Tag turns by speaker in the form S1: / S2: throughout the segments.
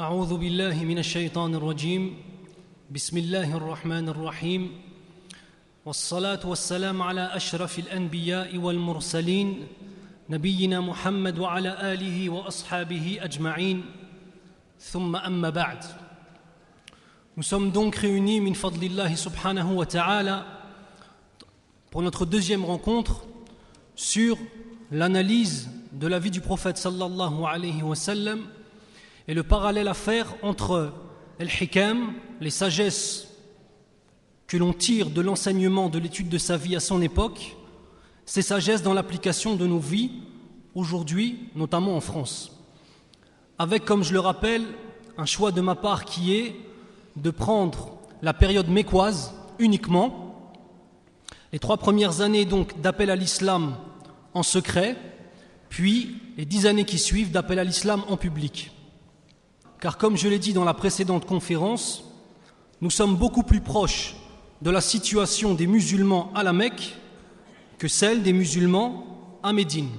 S1: أعوذ بالله من الشيطان الرجيم. بسم الله الرحمن الرحيم. والصلاة والسلام على أشرف الأنبياء والمرسلين نبينا محمد وعلى آله وأصحابه أجمعين. ثم أما بعد. Nous دونك donc من فضل الله سبحانه وتعالى, pour notre deuxième rencontre sur l'analyse de la vie du prophète صلى الله عليه وسلم, et le parallèle à faire entre el-hikam, les sagesses que l'on tire de l'enseignement de l'étude de sa vie à son époque, ces sagesses dans l'application de nos vies aujourd'hui, notamment en France. Avec, comme je le rappelle, un choix de ma part qui est de prendre la période mécoise uniquement, les trois premières années donc d'appel à l'islam en secret, puis les dix années qui suivent d'appel à l'islam en public. Car comme je l'ai dit dans la précédente conférence, nous sommes beaucoup plus proches de la situation des musulmans à la Mecque que celle des musulmans à Médine.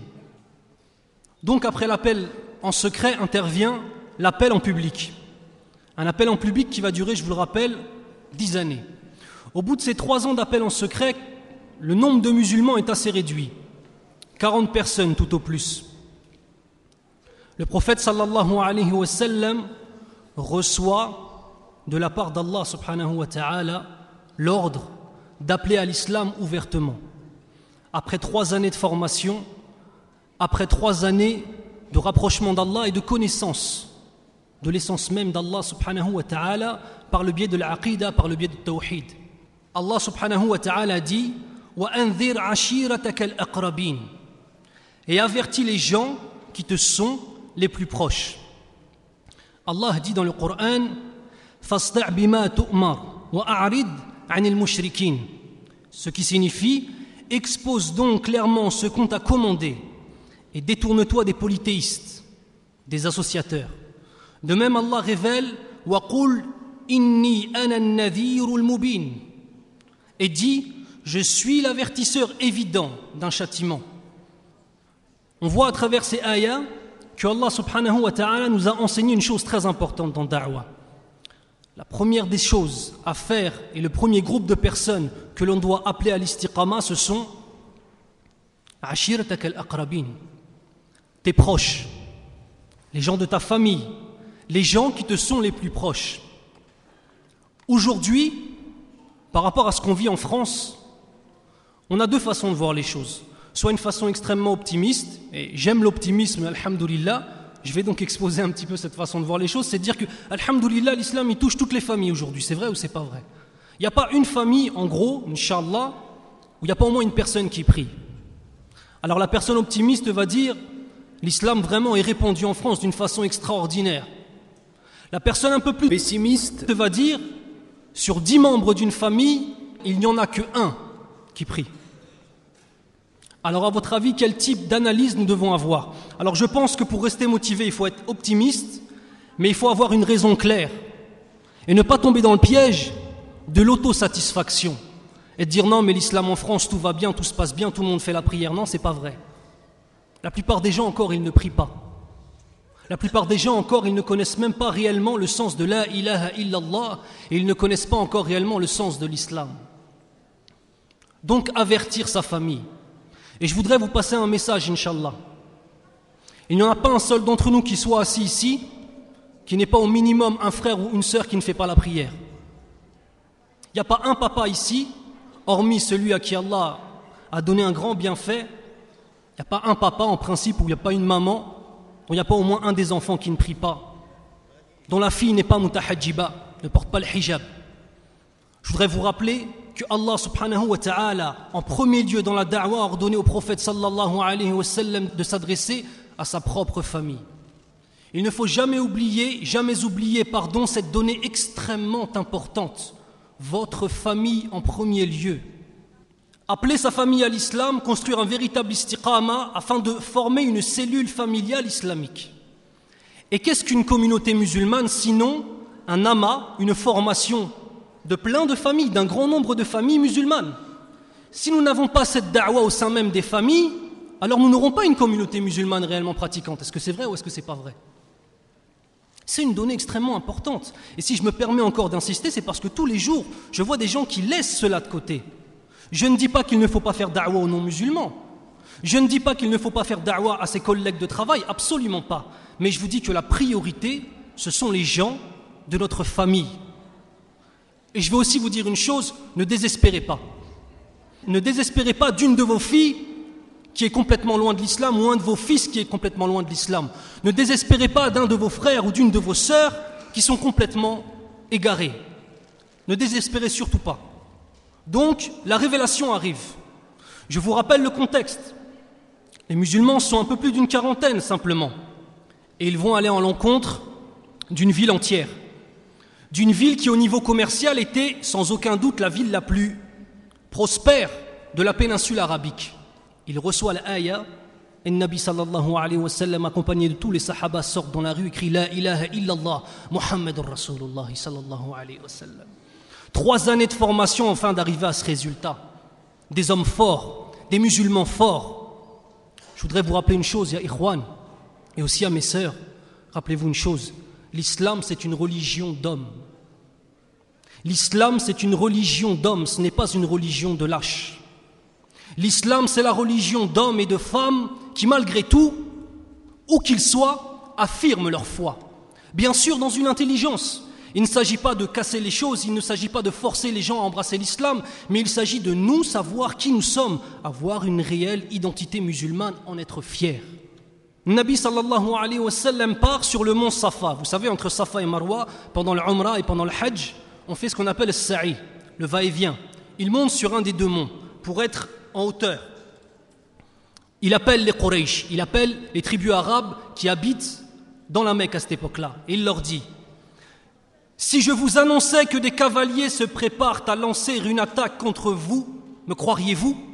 S1: Donc après l'appel en secret intervient l'appel en public. Un appel en public qui va durer, je vous le rappelle, dix années. Au bout de ces trois ans d'appel en secret, le nombre de musulmans est assez réduit. 40 personnes tout au plus. Le prophète reçoit de la part d'Allah subhanahu wa ta'ala l'ordre d'appeler à l'islam ouvertement. Après trois années de formation, après trois années de rapprochement d'Allah et de connaissance de l'essence même d'Allah subhanahu wa ta'ala par le biais de l'aqidah, par le biais du tawhid. Allah subhanahu wa ta'ala dit et avertis les gens qui te sont les plus proches. Allah dit dans le Coran ce qui signifie expose donc clairement ce qu'on t'a commandé et détourne-toi des polythéistes, des associateurs. De même, Allah révèle inni et dit Je suis l'avertisseur évident d'un châtiment. On voit à travers ces ayats que Allah subhanahu wa ta'ala nous a enseigné une chose très importante dans Da'wah. La première des choses à faire et le premier groupe de personnes que l'on doit appeler à l'istiqama, ce sont tes proches, les gens de ta famille, les gens qui te sont les plus proches. Aujourd'hui, par rapport à ce qu'on vit en France, on a deux façons de voir les choses. Soit une façon extrêmement optimiste, et j'aime l'optimisme, alhamdulillah, je vais donc exposer un petit peu cette façon de voir les choses, c'est dire que, alhamdulillah, l'islam, il touche toutes les familles aujourd'hui, c'est vrai ou c'est pas vrai? Il n'y a pas une famille, en gros, inshallah, où il n'y a pas au moins une personne qui prie. Alors la personne optimiste va dire, l'islam vraiment est répandu en France d'une façon extraordinaire. La personne un peu plus pessimiste va dire sur dix membres d'une famille, il n'y en a que un qui prie. Alors à votre avis, quel type d'analyse nous devons avoir? Alors je pense que pour rester motivé, il faut être optimiste, mais il faut avoir une raison claire et ne pas tomber dans le piège de l'autosatisfaction et de dire non mais l'islam en France tout va bien, tout se passe bien, tout le monde fait la prière. Non, c'est pas vrai. La plupart des gens encore ils ne prient pas. La plupart des gens encore, ils ne connaissent même pas réellement le sens de la ilaha illallah et ils ne connaissent pas encore réellement le sens de l'islam. Donc avertir sa famille. Et je voudrais vous passer un message, inshallah. Il n'y en a pas un seul d'entre nous qui soit assis ici, qui n'ait pas au minimum un frère ou une sœur qui ne fait pas la prière. Il n'y a pas un papa ici, hormis celui à qui Allah a donné un grand bienfait. Il n'y a pas un papa en principe où il n'y a pas une maman il n'y a pas au moins un des enfants qui ne prie pas, dont la fille n'est pas mutahajiba, ne porte pas le hijab. Je voudrais vous rappeler que Allah subhanahu wa ta'ala, en premier lieu dans la da'wah, a ordonné au prophète sallallahu alayhi wa de s'adresser à sa propre famille. Il ne faut jamais oublier, jamais oublier, pardon, cette donnée extrêmement importante. Votre famille en premier lieu appeler sa famille à l'islam, construire un véritable istiqama afin de former une cellule familiale islamique. Et qu'est-ce qu'une communauté musulmane sinon un amas, une formation de plein de familles, d'un grand nombre de familles musulmanes Si nous n'avons pas cette da'wah au sein même des familles, alors nous n'aurons pas une communauté musulmane réellement pratiquante. Est-ce que c'est vrai ou est-ce que c'est pas vrai? C'est une donnée extrêmement importante. Et si je me permets encore d'insister, c'est parce que tous les jours, je vois des gens qui laissent cela de côté. Je ne dis pas qu'il ne faut pas faire da'wah aux non-musulmans. Je ne dis pas qu'il ne faut pas faire da'wah à ses collègues de travail, absolument pas. Mais je vous dis que la priorité, ce sont les gens de notre famille. Et je veux aussi vous dire une chose, ne désespérez pas. Ne désespérez pas d'une de vos filles qui est complètement loin de l'islam ou un de vos fils qui est complètement loin de l'islam. Ne désespérez pas d'un de vos frères ou d'une de vos sœurs qui sont complètement égarés. Ne désespérez surtout pas. Donc, la révélation arrive. Je vous rappelle le contexte. Les musulmans sont un peu plus d'une quarantaine simplement. Et ils vont aller en l'encontre d'une ville entière. D'une ville qui au niveau commercial était sans aucun doute la ville la plus prospère de la péninsule arabique. Il reçoit l'ayah et Nabi sallallahu alayhi wa sallam accompagné de tous les sahaba sortent dans la rue et crie La ilaha illallah Muhammad Rasulullah sallallahu alayhi wa sallam. Trois années de formation afin d'arriver à ce résultat. Des hommes forts, des musulmans forts, je voudrais vous rappeler une chose, ya Ikhwan, et aussi à mes sœurs. Rappelez-vous une chose l'islam, c'est une religion d'hommes. L'islam, c'est une religion d'hommes, ce n'est pas une religion de lâches. L'islam, c'est la religion d'hommes et de femmes qui, malgré tout, où qu'ils soient, affirment leur foi. Bien sûr, dans une intelligence. Il ne s'agit pas de casser les choses, il ne s'agit pas de forcer les gens à embrasser l'islam, mais il s'agit de nous savoir qui nous sommes, avoir une réelle identité musulmane, en être fiers. Nabi sallallahu alayhi wa sallam part sur le mont Safa. Vous savez, entre Safa et Marwa, pendant le et pendant le Hajj, on fait ce qu'on appelle le Sa'i, le va-et-vient. Il monte sur un des deux monts pour être en hauteur. Il appelle les Quraysh, il appelle les tribus arabes qui habitent dans la Mecque à cette époque-là. Et il leur dit si je vous annonçais que des cavaliers se préparent à lancer une attaque contre vous, me croiriez-vous?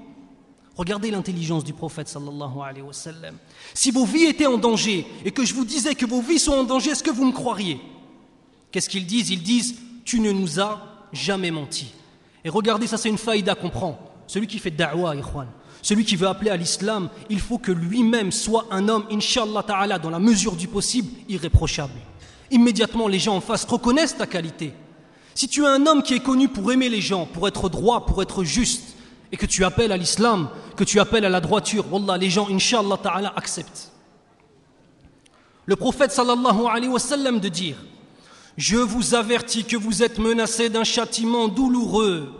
S1: Regardez l'intelligence du prophète sallallahu alayhi wa sallam. Si vos vies étaient en danger et que je vous disais que vos vies sont en danger, est-ce que vous me croiriez? Qu'est-ce qu'ils disent? Ils disent Tu ne nous as jamais menti. Et regardez, ça c'est une faïda qu'on prend. Celui qui fait da'wa, ikhwan, celui qui veut appeler à l'islam, il faut que lui-même soit un homme, inshallah ta'ala, dans la mesure du possible, irréprochable immédiatement les gens en face reconnaissent ta qualité. Si tu es un homme qui est connu pour aimer les gens, pour être droit, pour être juste, et que tu appelles à l'islam, que tu appelles à la droiture, Wallah, les gens, inshallah ta'ala, acceptent. Le prophète sallallahu alayhi wa sallam de dire Je vous avertis que vous êtes menacés d'un châtiment douloureux.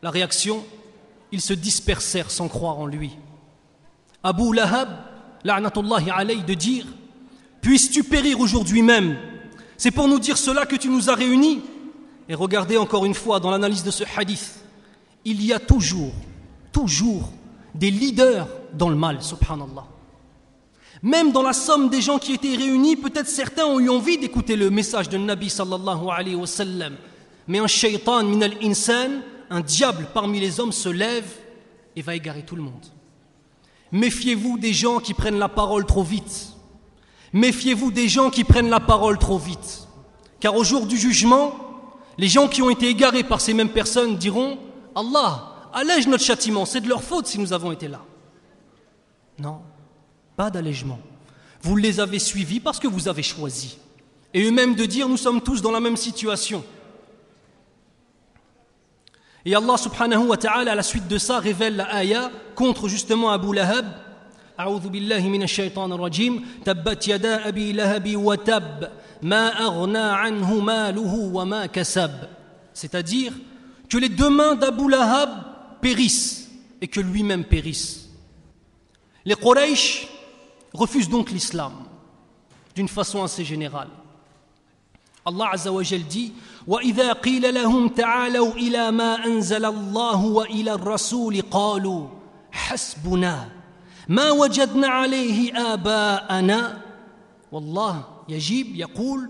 S1: La réaction Ils se dispersèrent sans croire en lui. Abu Lahab, la'natullahi alayhi, de dire Puisses-tu périr aujourd'hui même? C'est pour nous dire cela que tu nous as réunis. Et regardez encore une fois dans l'analyse de ce hadith, il y a toujours, toujours des leaders dans le mal, subhanallah. Même dans la somme des gens qui étaient réunis, peut-être certains ont eu envie d'écouter le message de Nabi sallallahu alayhi wa sallam. Mais un shaitan min al-insan, un diable parmi les hommes se lève et va égarer tout le monde. Méfiez-vous des gens qui prennent la parole trop vite. Méfiez-vous des gens qui prennent la parole trop vite. Car au jour du jugement, les gens qui ont été égarés par ces mêmes personnes diront Allah, allège notre châtiment, c'est de leur faute si nous avons été là. Non, pas d'allègement. Vous les avez suivis parce que vous avez choisi. Et eux-mêmes de dire nous sommes tous dans la même situation. Et Allah subhanahu wa ta'ala à la suite de ça révèle la ayah contre justement Abu Lahab أعوذ بالله من الشيطان الرجيم تبت يدا أبي لهب وتب ما أغنى عنه ماله وما كسب c'est-à-dire que les deux mains d'Abu Lahab périssent et que lui-même périsse les Quraysh refusent donc l'islam d'une façon assez générale Allah Azza wa Jal dit وإذا قيل لهم تعالوا إلى ما أنزل الله وإلى الرسول قالوا حسبنا ما وجدنا عليه آباءنا والله يجيب يقول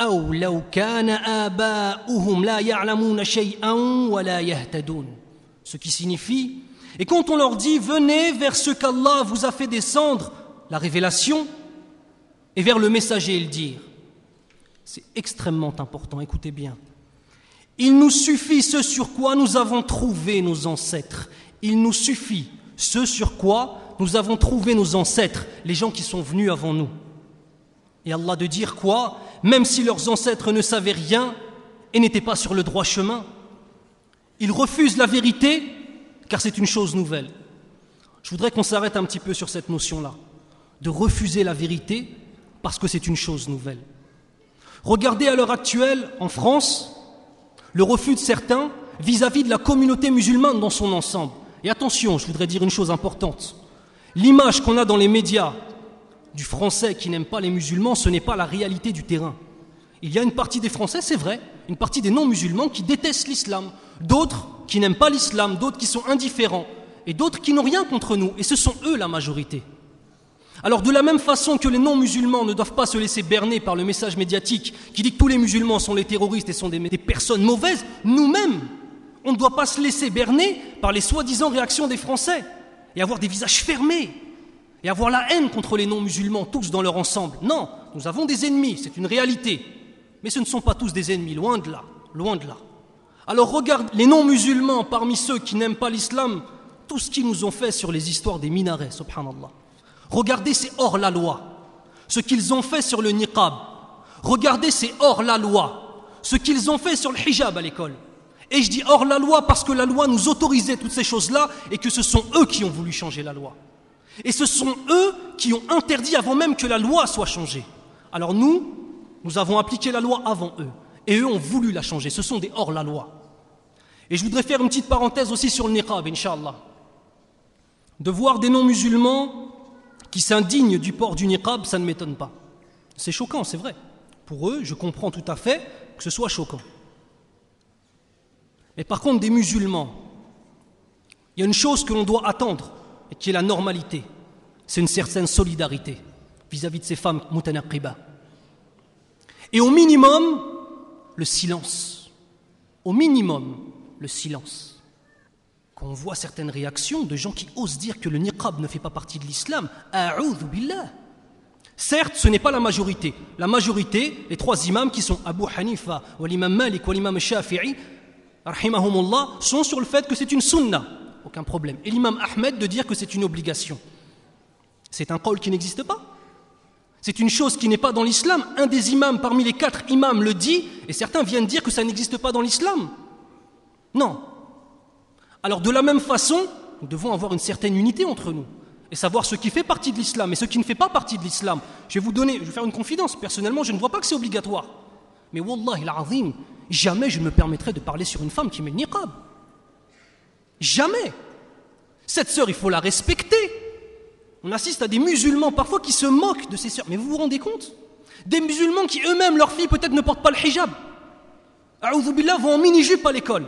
S1: أو لو كان آباؤهم لا يعلمون شيئا ولا يهتدون Ce qui signifie, et quand on leur dit venez vers ce qu'Allah vous a fait descendre, la révélation, et vers le messager le dire, c'est extrêmement important, écoutez bien. Il nous suffit ce sur quoi nous avons trouvé nos ancêtres. Il nous suffit ce sur quoi nous avons trouvé nos ancêtres, les gens qui sont venus avant nous. Et Allah de dire quoi? Même si leurs ancêtres ne savaient rien et n'étaient pas sur le droit chemin, ils refusent la vérité car c'est une chose nouvelle. Je voudrais qu'on s'arrête un petit peu sur cette notion-là, de refuser la vérité parce que c'est une chose nouvelle. Regardez à l'heure actuelle, en France, le refus de certains vis-à-vis de la communauté musulmane dans son ensemble. Et attention, je voudrais dire une chose importante. L'image qu'on a dans les médias du Français qui n'aime pas les musulmans, ce n'est pas la réalité du terrain. Il y a une partie des Français, c'est vrai, une partie des non-musulmans qui détestent l'islam, d'autres qui n'aiment pas l'islam, d'autres qui sont indifférents, et d'autres qui n'ont rien contre nous, et ce sont eux la majorité. Alors de la même façon que les non-musulmans ne doivent pas se laisser berner par le message médiatique qui dit que tous les musulmans sont les terroristes et sont des, personnes mauvaises, nous-mêmes, on ne doit pas se laisser berner par les soi-disant réactions des Français et avoir des visages fermés et avoir la haine contre les non-musulmans, tous dans leur ensemble. Non, nous avons des ennemis, c'est une réalité. Mais ce ne sont pas tous des ennemis, loin de là. Alors regarde les non-musulmans parmi ceux qui n'aiment pas l'islam, tout ce qu'ils nous ont fait sur les histoires des minarets, subhanallah. Regardez, c'est hors la loi. Ce qu'ils ont fait sur le niqab. Regardez, c'est hors la loi. Ce qu'ils ont fait sur le hijab à l'école. Et je dis hors la loi parce que la loi nous autorisait toutes ces choses-là et que ce sont eux qui ont voulu changer la loi. Et ce sont eux qui ont interdit avant même que la loi soit changée. Alors nous, nous avons appliqué la loi avant eux. Et eux ont voulu la changer. Ce sont des hors la loi. Et je voudrais faire une petite parenthèse aussi sur le niqab, Inch'Allah. De voir des non-musulmans qui s'indignent du port du niqab, ça ne m'étonne pas. C'est choquant, c'est vrai. Pour eux, je comprends tout à fait que ce soit choquant. Mais par contre, des musulmans, il y a une chose que l'on doit attendre, qui est la normalité. C'est une certaine solidarité vis-à-vis de ces femmes mutanaqiba. Et au minimum, le silence. Au minimum, le silence on voit certaines réactions de gens qui osent dire que le niqab ne fait pas partie de l'islam, billah. Certes, ce n'est pas la majorité. La majorité, les trois imams qui sont Abu Hanifa, l'imam Malik, l'imam Shafi'i, sont sur le fait que c'est une sunna. Problème. Et l'imam Ahmed de dire que c'est une obligation. C'est un col qui n'existe pas. C'est une chose qui n'est pas dans l'islam. Un des imams parmi les quatre imams le dit, et certains viennent dire que ça n'existe pas dans l'islam. Non, alors de la même façon, nous devons avoir une certaine unité entre nous et savoir ce qui fait partie de l'islam et ce qui ne fait pas partie de l'islam. Je vais vous donner, je vais faire une confidence. Personnellement, je ne vois pas que c'est obligatoire. Mais wallah, il jamais je ne me permettrai de parler sur une femme qui met le niqab. Jamais. Cette sœur, il faut la respecter. On assiste à des musulmans parfois qui se moquent de ces sœurs. Mais vous vous rendez compte? Des musulmans qui eux-mêmes, leurs filles, peut-être ne portent pas le hijab. Billah vont en mini-jupe à l'école.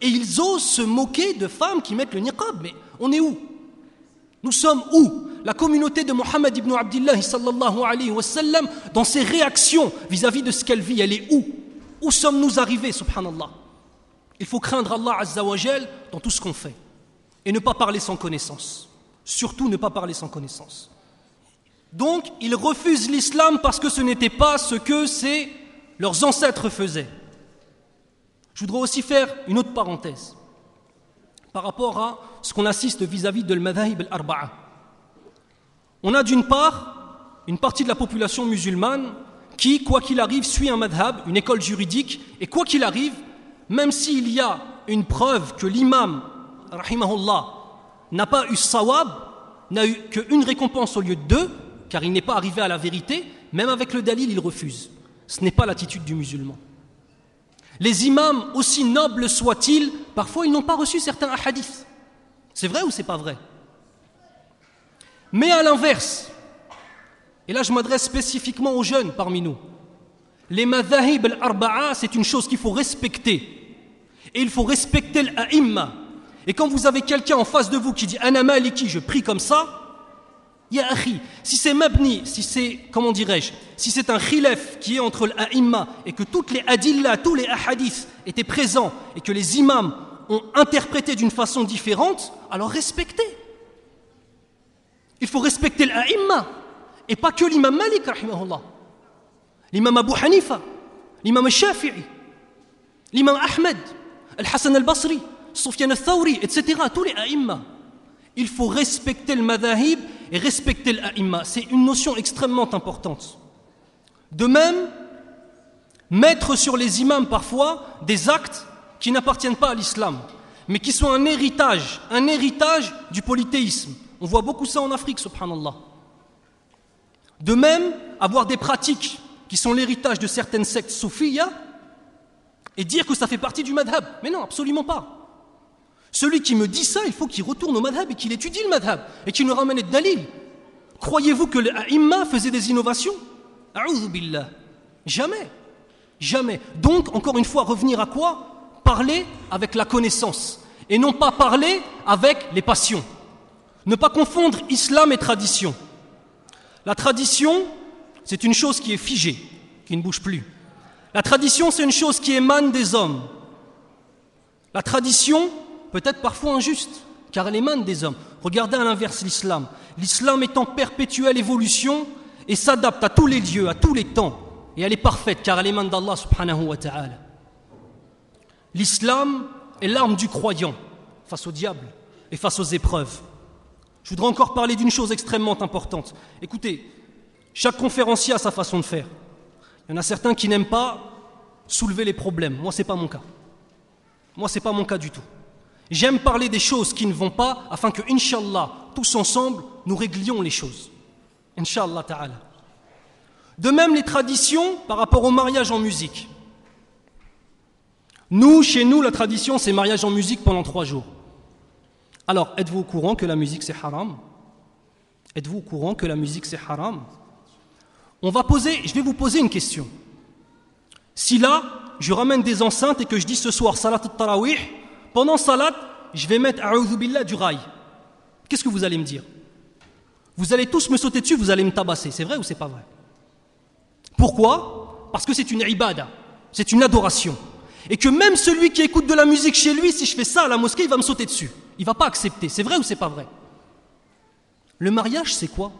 S1: Et ils osent se moquer de femmes qui mettent le niqab. Mais on est où? Nous sommes où? La communauté de Mohammed ibn Abdullah sallallahu dans ses réactions vis-à-vis de ce qu'elle vit, elle est où? Où sommes-nous arrivés, subhanallah? Il faut craindre Allah azza wa dans tout ce qu'on fait. Et ne pas parler sans connaissance. Surtout ne pas parler sans connaissance. Donc, ils refusent l'islam parce que ce n'était pas ce que leurs ancêtres faisaient. Je voudrais aussi faire une autre parenthèse par rapport à ce qu'on assiste vis-à-vis de l'madhahib al-arba'a. On a d'une part une partie de la population musulmane qui, quoi qu'il arrive, suit un madhab, une école juridique, et quoi qu'il arrive, même s'il y a une preuve que l'imam, rahimahullah, n'a pas eu sawab, n'a eu qu'une récompense au lieu de deux, car il n'est pas arrivé à la vérité, même avec le dalil, il refuse. Ce n'est pas l'attitude du musulman. Les imams, aussi nobles soient-ils, parfois ils n'ont pas reçu certains hadiths. C'est vrai ou c'est pas vrai? Mais à l'inverse, et là je m'adresse spécifiquement aux jeunes parmi nous, les madhahib al-arba'a, c'est une chose qu'il faut respecter. Et il faut respecter l'a'imma. Et quand vous avez quelqu'un en face de vous qui dit Ana maliki, je prie comme ça, Ya akhi, si c'est mabni, si c'est, comment dirais-je, si c'est un khilaf qui est entre l'a'imma et que toutes les adillas, tous les ahadiths étaient présents et que les imams ont interprété d'une façon différente, alors respectez. Il faut respecter l'a'imma et pas que l'imam Malik, rahimahullah. L'imam Abu Hanifa, l'imam Shafi'i, l'imam Ahmed, Al-Hassan al-Basri, Sufyan al-Thawri, etc. Tous les a'imma. Il faut respecter le madahib et respecter l'a'imma. C'est une notion extrêmement importante. De même, mettre sur les imams parfois des actes qui n'appartiennent pas à l'islam, mais qui sont un héritage, un héritage du polythéisme. On voit beaucoup ça en Afrique, subhanallah. De même, avoir des pratiques qui sont l'héritage de certaines sectes soufiyas et dire que ça fait partie du madhab. Mais non, absolument pas. Celui qui me dit ça, il faut qu'il retourne au madhab et qu'il étudie le madhab et qu'il nous ramène des dalil. Croyez-vous que l'imma faisait des innovations? Billah. Jamais. Jamais. Donc, encore une fois, revenir à quoi? Parler avec la connaissance et non pas parler avec les passions. Ne pas confondre islam et tradition. La tradition, c'est une chose qui est figée, qui ne bouge plus. La tradition, c'est une chose qui émane des hommes. La tradition, peut être parfois injuste, car elle émane des hommes. Regardez à l'inverse l'islam. L'islam est en perpétuelle évolution et s'adapte à tous les lieux, à tous les temps. Et elle est parfaite, car elle émane d'Allah subhanahu wa ta'ala. L'islam est l'arme du croyant face au diable et face aux épreuves. Je voudrais encore parler d'une chose extrêmement importante. Écoutez, chaque conférencier a sa façon de faire. Il y en a certains qui n'aiment pas soulever les problèmes. Moi, ce n'est pas mon cas. Moi, ce n'est pas mon cas du tout. J'aime parler des choses qui ne vont pas afin que, Inch'Allah, tous ensemble, nous réglions les choses. Inch'Allah ta'ala. De même, les traditions par rapport au mariage en musique. Nous, chez nous, la tradition, c'est mariage en musique pendant trois jours. Alors, êtes-vous au courant que la musique c'est haram? Êtes-vous au courant que la musique c'est haram? On va poser, je vais vous poser une question. Si là, je ramène des enceintes et que je dis ce soir salat tarawih, pendant salat, je vais mettre billah du rail. Qu'est-ce que vous allez me dire? Vous allez tous me sauter dessus, vous allez me tabasser. C'est vrai ou c'est pas vrai? Pourquoi? Parce que c'est une ibada, c'est une adoration. Et que même celui qui écoute de la musique chez lui, si je fais ça à la mosquée, il va me sauter dessus. Il va pas accepter. C'est vrai ou c'est pas vrai? Le mariage, c'est quoi?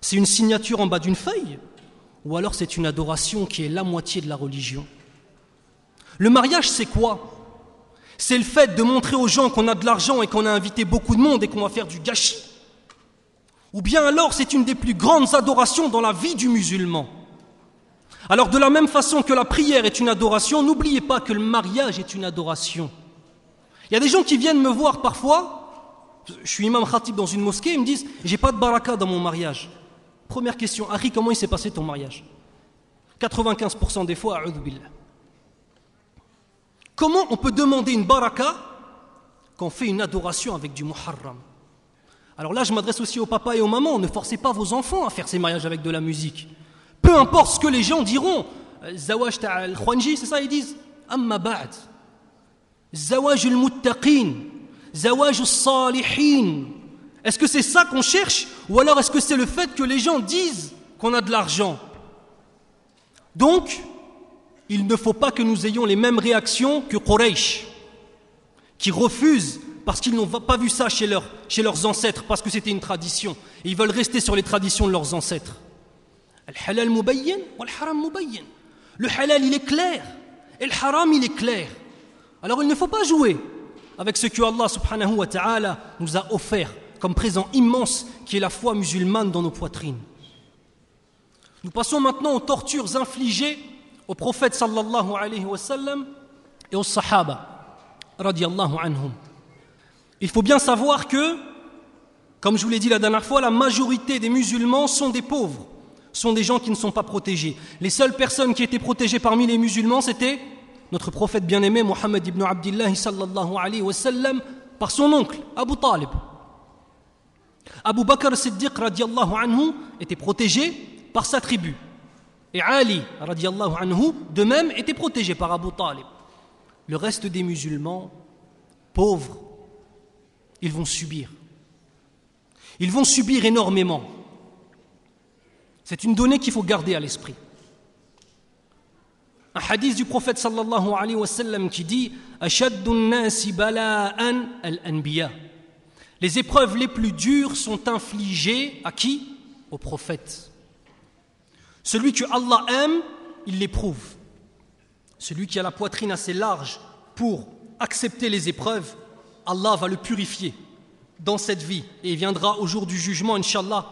S1: C'est une signature en bas d'une feuille. Ou alors c'est une adoration qui est la moitié de la religion. Le mariage, c'est quoi? C'est le fait de montrer aux gens qu'on a de l'argent et qu'on a invité beaucoup de monde et qu'on va faire du gâchis. Ou bien alors c'est une des plus grandes adorations dans la vie du musulman. Alors de la même façon que la prière est une adoration, n'oubliez pas que le mariage est une adoration. Il y a des gens qui viennent me voir parfois, je suis imam khatib dans une mosquée, ils me disent J'ai pas de baraka dans mon mariage. Première question, Harry, comment il s'est passé ton mariage? 95% des fois, billah. Comment on peut demander une baraka quand on fait une adoration avec du muharram? Alors là, je m'adresse aussi aux papas et aux mamans ne forcez pas vos enfants à faire ces mariages avec de la musique. Peu importe ce que les gens diront. Zawaj al c'est ça, ils disent Amma ba'd. Zawaj al-muttaqin. Zawaj al-salihin. Est-ce que c'est ça qu'on cherche Ou alors est-ce que c'est le fait que les gens disent qu'on a de l'argent? Donc, il ne faut pas que nous ayons les mêmes réactions que Quraysh, qui refusent parce qu'ils n'ont pas vu ça chez, leurs ancêtres, parce que c'était une tradition. Et ils veulent rester sur les traditions de leurs ancêtres. Le halal, il est clair. Et le haram, il est clair. Alors il ne faut pas jouer avec ce que Allah subhanahu wa ta'ala nous a offert comme présent immense qui est la foi musulmane dans nos poitrines. Nous passons maintenant aux tortures infligées au prophète sallallahu alayhi wa sallam et aux sahaba radiallahu anhum. Il faut bien savoir que, comme je vous l'ai dit la dernière fois, la majorité des musulmans sont des pauvres sont des gens qui ne sont pas protégés. Les seules personnes qui étaient protégées parmi les musulmans, c'était notre prophète bien-aimé Mohammed ibn Abdullah sallallahu alayhi wa sallam par son oncle Abu Talib. Abu Bakr Siddiq radiallahu anhu était protégé par sa tribu. Et Ali radiallahu anhu de même était protégé par Abu Talib. Le reste des musulmans, pauvres, ils vont subir. Ils vont subir énormément. C'est une donnée qu'il faut garder à l'esprit. Un hadith du prophète sallallahu alayhi wa sallam qui dit les épreuves les plus dures sont infligées à qui? Au prophète. Celui que Allah aime, il l'éprouve. Celui qui a la poitrine assez large pour accepter les épreuves, Allah va le purifier dans cette vie et il viendra au jour du jugement, Inch'Allah,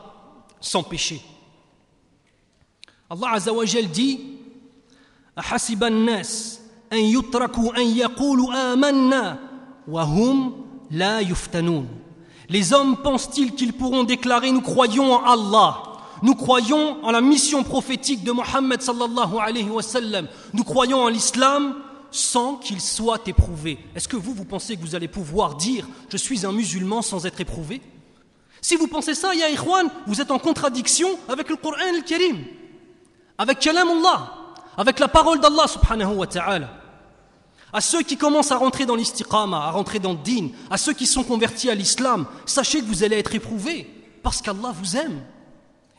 S1: sans péché. Allah Azawajal dit hum la les hommes pensent-ils qu'ils pourront déclarer nous croyons en Allah nous croyons en la mission prophétique de Mohammed sallallahu alayhi wasallam. Nous croyons en l'islam sans qu'il soit éprouvé. Est-ce que vous, vous pensez que vous allez pouvoir dire « je suis un musulman sans être éprouvé » Si vous pensez ça, Ya'ikhwan, vous êtes en contradiction avec le Coran al-Karim, avec Kalamullah, avec la parole d'Allah subhanahu wa ta'ala. À ceux qui commencent à rentrer dans l'istiqama, à rentrer dans le din, à ceux qui sont convertis à l'islam, sachez que vous allez être éprouvés parce qu'Allah vous aime.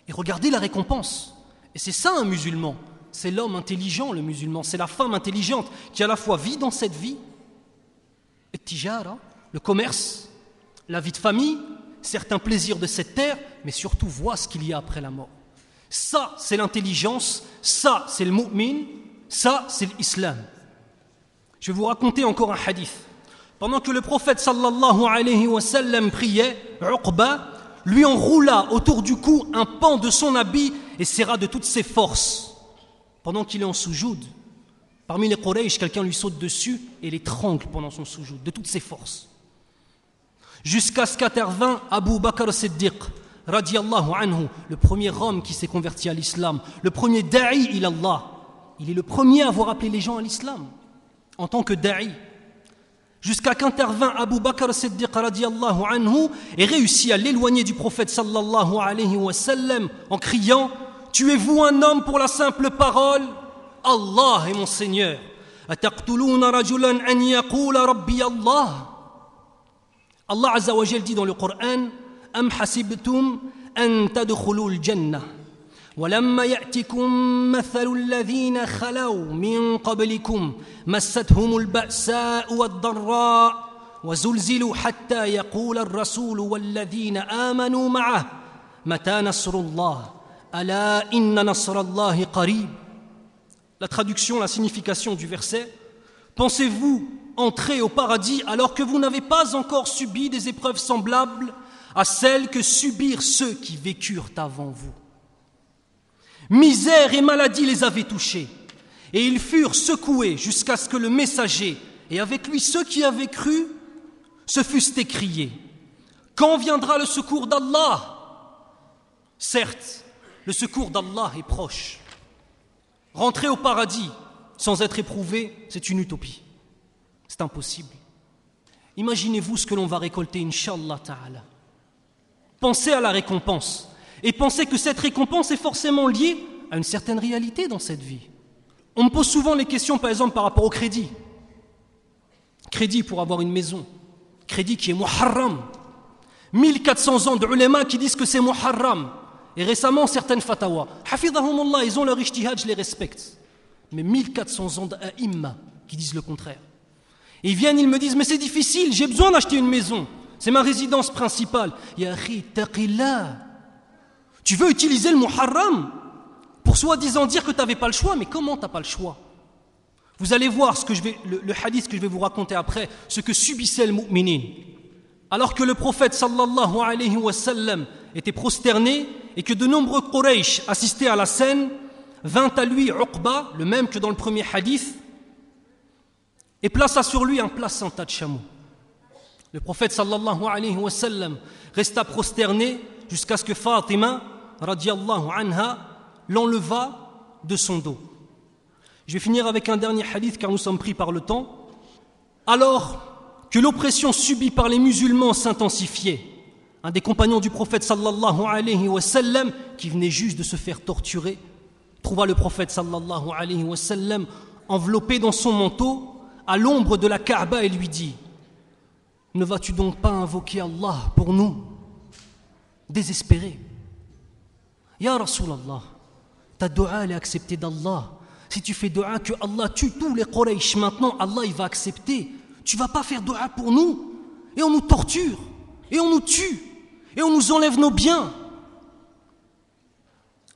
S1: Et regardez la récompense. Et c'est ça un musulman. C'est l'homme intelligent, le musulman. C'est la femme intelligente qui à la fois vit dans cette vie, le commerce, la vie de famille, certains plaisirs de cette terre, mais surtout voit ce qu'il y a après la mort. Ça, c'est l'intelligence, ça, c'est le mu'min, ça, c'est l'islam. Je vais vous raconter encore un hadith. Pendant que le prophète sallallahu alayhi wa sallam priait, Uqba lui enroula autour du cou un pan de son habit et serra de toutes ses forces. Pendant qu'il est en soujoud, parmi les Quraysh, quelqu'un lui saute dessus et l'étrangle pendant son soujoud, de toutes ses forces. Jusqu'à ce qu'intervint Abu Bakr Siddiq, radiallahu anhu, le premier homme qui s'est converti à l'islam, le premier da'i ilallah. Il est le premier à avoir appelé les gens à l'islam en tant que da'i, jusqu'à qu'intervint Abu Bakr Siddiq radiallahu anhu et réussit à l'éloigner du prophète sallallahu alayhi wa sallam en criant Tuez-vous un homme pour la simple parole? Allah est mon Seigneur. Allah? Azza wa dit dans le Coran Am hasibtum an tadkhulul jannah? ولما ياتكم مثل الذين خلوا من قبلكم مستهم الباساء والضراء وزلزلوا حتى يقول الرسول والذين امنوا معه متى نصر الله الا ان نصر الله قريب La traduction, la signification du verset Pensez-vous entrer au paradis alors que vous n'avez pas encore subi des épreuves semblables à celles que subirent ceux qui vécurent avant vous Misère et maladie les avaient touchés, et ils furent secoués jusqu'à ce que le messager, et avec lui ceux qui avaient cru, se fussent écriés. Quand viendra le secours d'Allah? Certes, le secours d'Allah est proche. Rentrer au paradis sans être éprouvé, c'est une utopie. C'est impossible. Imaginez-vous ce que l'on va récolter, Inch'Allah Ta'ala. Pensez à la récompense et penser que cette récompense est forcément liée à une certaine réalité dans cette vie. On me pose souvent les questions, par exemple, par rapport au crédit. Crédit pour avoir une maison. Crédit qui est muharram. 1400 ans de ulema qui disent que c'est muharram. Et récemment, certaines fatawa. Hafidahumullah, ils ont leur ijtihad, je les respecte. Mais 1400 ans d'a'imma qui disent le contraire. Ils viennent, ils me disent, mais c'est difficile, j'ai besoin d'acheter une maison. C'est ma résidence principale. Ya taqillah. Tu veux utiliser le muharram pour soi-disant dire que tu n'avais pas le choix, mais comment tu n'as pas le choix? Vous allez voir ce que je vais, le, hadith que je vais vous raconter après, ce que subissait le mu'minin. Alors que le prophète sallallahu alayhi wa sallam était prosterné et que de nombreux Quraysh assistaient à la scène, vint à lui Uqba, le même que dans le premier hadith, et plaça sur lui un placenta de chameau. Le prophète sallallahu alayhi wa sallam resta prosterné jusqu'à ce que Fatima, radiallahu anha, l'enleva de son dos. Je vais finir avec un dernier hadith car nous sommes pris par le temps. Alors que l'oppression subie par les musulmans s'intensifiait, un des compagnons du prophète sallallahu alayhi wa sallam, qui venait juste de se faire torturer, trouva le prophète sallallahu alayhi wa sallam enveloppé dans son manteau à l'ombre de la Kaaba et lui dit Ne vas-tu donc pas invoquer Allah pour nous Désespéré. Ya Rasulallah, ta dua est acceptée d'Allah. Si tu fais dua que Allah tue tous les Quraysh, maintenant Allah il va accepter. Tu vas pas faire dua pour nous. Et on nous torture. Et on nous tue. Et on nous enlève nos biens.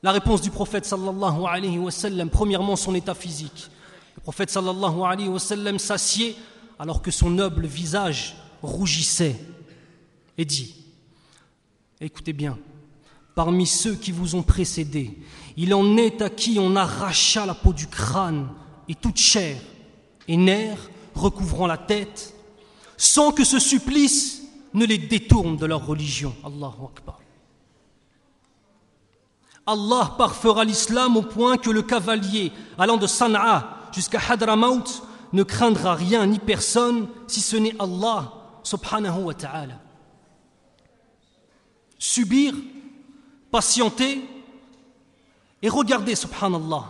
S1: La réponse du prophète sallallahu alayhi wa sallam, premièrement son état physique. Le prophète sallallahu alayhi wa sallam s'assied alors que son noble visage rougissait et dit Écoutez bien, parmi ceux qui vous ont précédés. Il en est à qui on arracha la peau du crâne et toute chair et nerfs recouvrant la tête, sans que ce supplice ne les détourne de leur religion. Allahu Akbar. Allah parfera l'islam au point que le cavalier allant de Sana'a jusqu'à Hadramaut ne craindra rien ni personne si ce n'est Allah subhanahu wa ta'ala. Subir, patienter et regarder subhanallah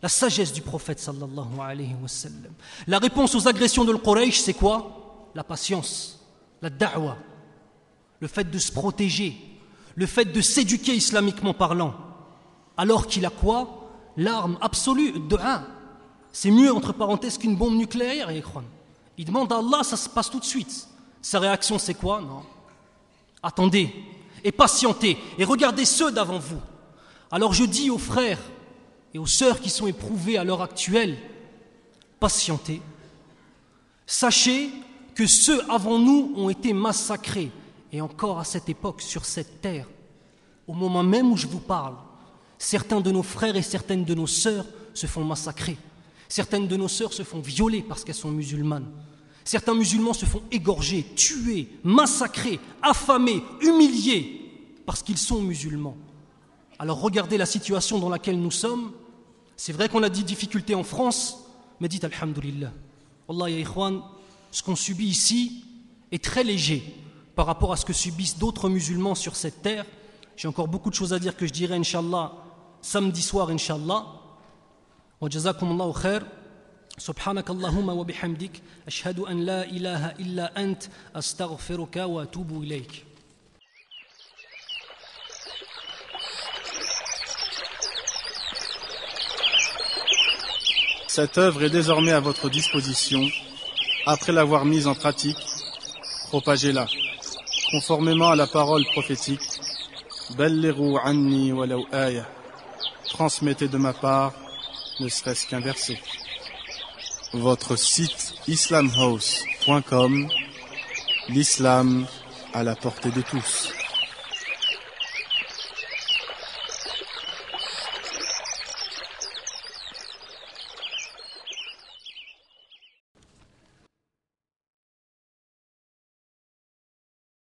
S1: la sagesse du prophète sallallahu alayhi wa sallam. La réponse aux agressions de Quraysh c'est quoi? La patience, la da'wa, le fait de se protéger, le fait de s'éduquer islamiquement parlant, alors qu'il a quoi? L'arme absolue, de un. C'est mieux, entre parenthèses, qu'une bombe nucléaire, Il demande à Allah, ça se passe tout de suite. Sa réaction, c'est quoi? Non. Attendez, et patientez, et regardez ceux d'avant vous. Alors je dis aux frères et aux sœurs qui sont éprouvés à l'heure actuelle, patientez. Sachez que ceux avant nous ont été massacrés et encore à cette époque, sur cette terre, au moment même où je vous parle, certains de nos frères et certaines de nos sœurs se font massacrer. Certaines de nos sœurs se font violer parce qu'elles sont musulmanes. Certains musulmans se font égorger, tuer, massacrer, affamer, humilier parce qu'ils sont musulmans. Alors regardez la situation dans laquelle nous sommes. C'est vrai qu'on a des difficultés en France, mais dites Alhamdulillah. Allah ya ce qu'on subit ici est très léger par rapport à ce que subissent d'autres musulmans sur cette terre. J'ai encore beaucoup de choses à dire que je dirai, Inch'Allah, samedi soir, Inch'Allah. Wa jazakum khair. سبحانك اللهم وبحمدك أشهد أن لا إله إلا أنت أستغفرك وأتوب إليك
S2: Cette œuvre est désormais à votre disposition. Après l'avoir mise en pratique, propagez-la conformément à la parole prophétique Transmettez de ma part, ne serait-ce qu'un verset. Votre site islamhouse.com, l'islam à la portée de tous.